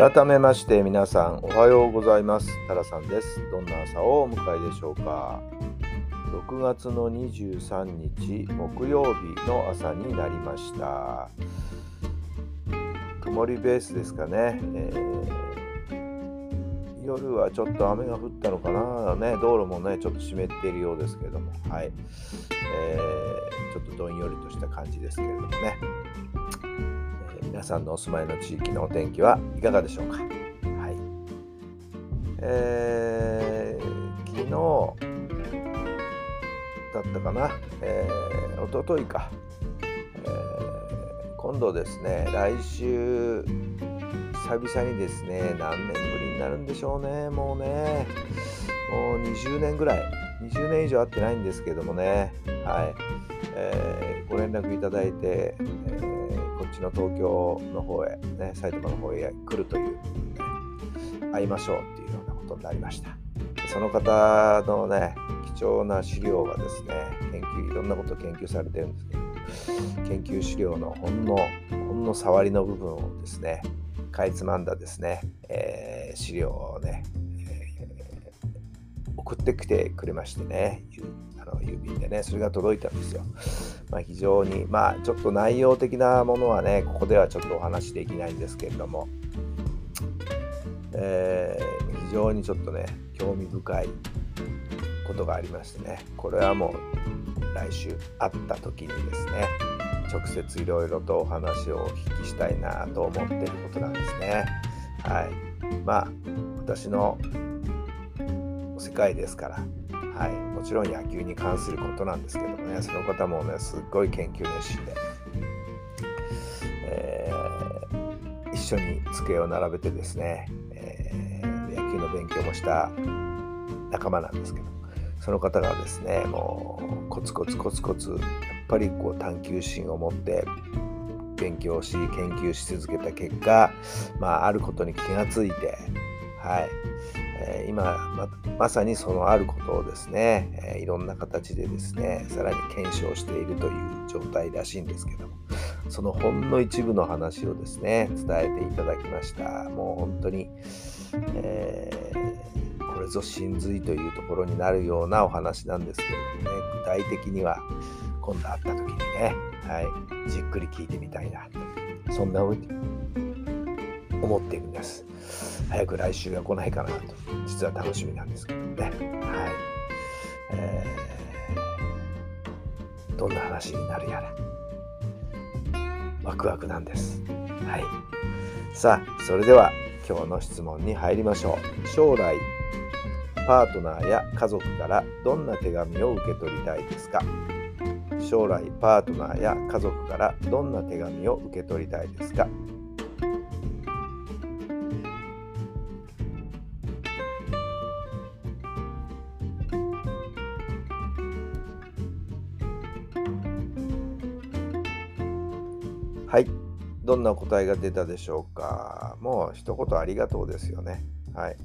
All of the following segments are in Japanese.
改めまして皆さんおはようございます。タラさんです。どんな朝をお迎えでしょうか。6月の23日木曜日の朝になりました。曇りベースですかね、えー、夜はちょっと雨が降ったのかな。ね道路もねちょっと湿っているようですけれども。はい、えー、ちょっとどんよりとした感じですけれどもね。皆さんのお住まいの地域のお天気はいかがでしょうか？はい。えー、昨日だったかな、えー、一昨日か、えー、今度ですね来週久々にですね何年ぶりになるんでしょうね。もうねもう20年ぐらい。20年以上会ってないんですけどもね。はい、えー、ご連絡いただいて、えーちの東京の方へ、ね、埼玉の方へ来るという、ね、会いましょうっていうようなことになりました。その方のね、貴重な資料がですね、研究、いろんなことを研究されてるんですけど、研究資料のほんの、ほんの触りの部分をですね、かいつまんだですね、えー、資料をね、送ってきてくれましてね、あの郵便でね、それが届いたんですよ。まあ、非常に、まあ、ちょっと内容的なものはね、ここではちょっとお話できないんですけれども、えー、非常にちょっとね、興味深いことがありましてね、これはもう来週会った時にですね、直接いろいろとお話をお聞きしたいなと思っていることなんですね。はい。まあ、私の界ですから、はい、もちろん野球に関することなんですけどもね。その方もねすっごい研究熱心で、えー、一緒に机を並べてですね、えー、野球の勉強もした仲間なんですけど。その方がですねもうコツコツコツコツやっぱりこう探求心を持って勉強し研究し続けた結果、まあ、あることに気がついて、はい、え今まさにそのあることをですね、えいろんな形でですねさらに検証しているという状態らしいんですけどもそのほんの一部の話をですね伝えていただきましたもう本当に、えー、これぞ真髄というところになるようなお話なんですけれどもね具体的には今度会った時にね、はい、じっくり聞いてみたいなそんな思っているんです。早く来週が来ないかなと、実は楽しみなんですけどね。はい。えー、どんな話になるやら、ワクワクなんです。はい。さあ、それでは今日の質問に入りましょう。将来、パートナーや家族からどんな手紙を受け取りたいですか？将来パートナーや家族からどんな手紙を受け取りたいですか？はい。どんな答えが出たでしょうか。もう一言ありがとうですよね。はい。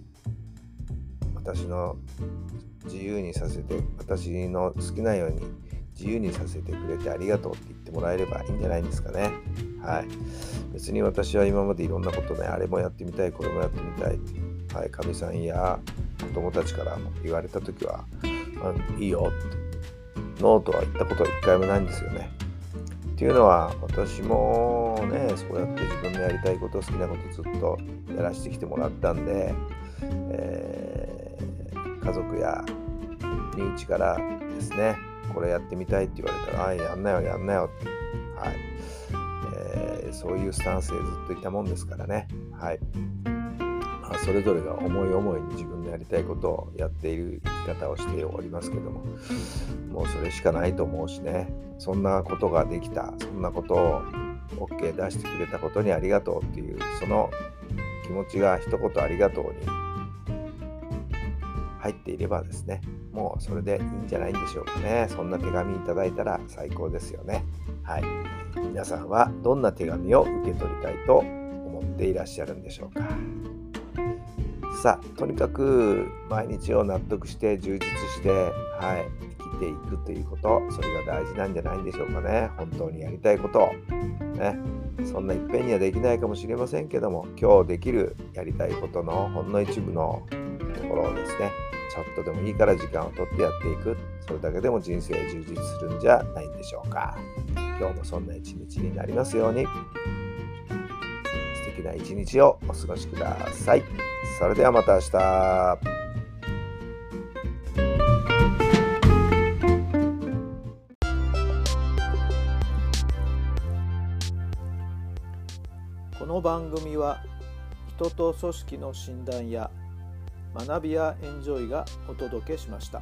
私の自由にさせて、私の好きなように自由にさせてくれてありがとうって言ってもらえればいいんじゃないんですかね。はい。別に私は今までいろんなことね、あれもやってみたい、これもやってみたい、はい、かみさんや子供たちからも言われた時は、うん、いいよって、ノーとは言ったことは一回もないんですよね。っていうのは私もねそうやって自分のやりたいこと好きなことずっとやらせてきてもらったんで、えー、家族や身内からですねこれやってみたいって言われたら「あやんなよやんなよ」って、はい。えー、そういうスタンスでずっといたもんですからね、はい、それぞれが思い思いに自分のやりたいことをやっている生き方をしておりますけどももうそれしかないと思うしね。そんなことができた。そんなことを OK 出してくれたことにありがとうっていうその気持ちが一言ありがとうに入っていればですねもうそれでいいんじゃないんでしょうかね。そんな手紙いただいたら最高ですよね。はい。皆さんはどんな手紙を受け取りたいと思っていらっしゃるんでしょうか。さとにかく毎日を納得して充実してはい生きていくということそれが大事なんじゃないんでしょうかね。本当にやりたいことね。そんないっぺんにはできないかもしれませんけども今日できるやりたいことのほんの一部のところをですねちょっとでもいいから時間をとってやっていく。それだけでも人生充実するんじゃないんでしょうか。今日もそんな一日になりますように。な一日をお過ごしくださいそれではまた明日この番組は人と組織の診断や学びやエンジョイがお届けしました。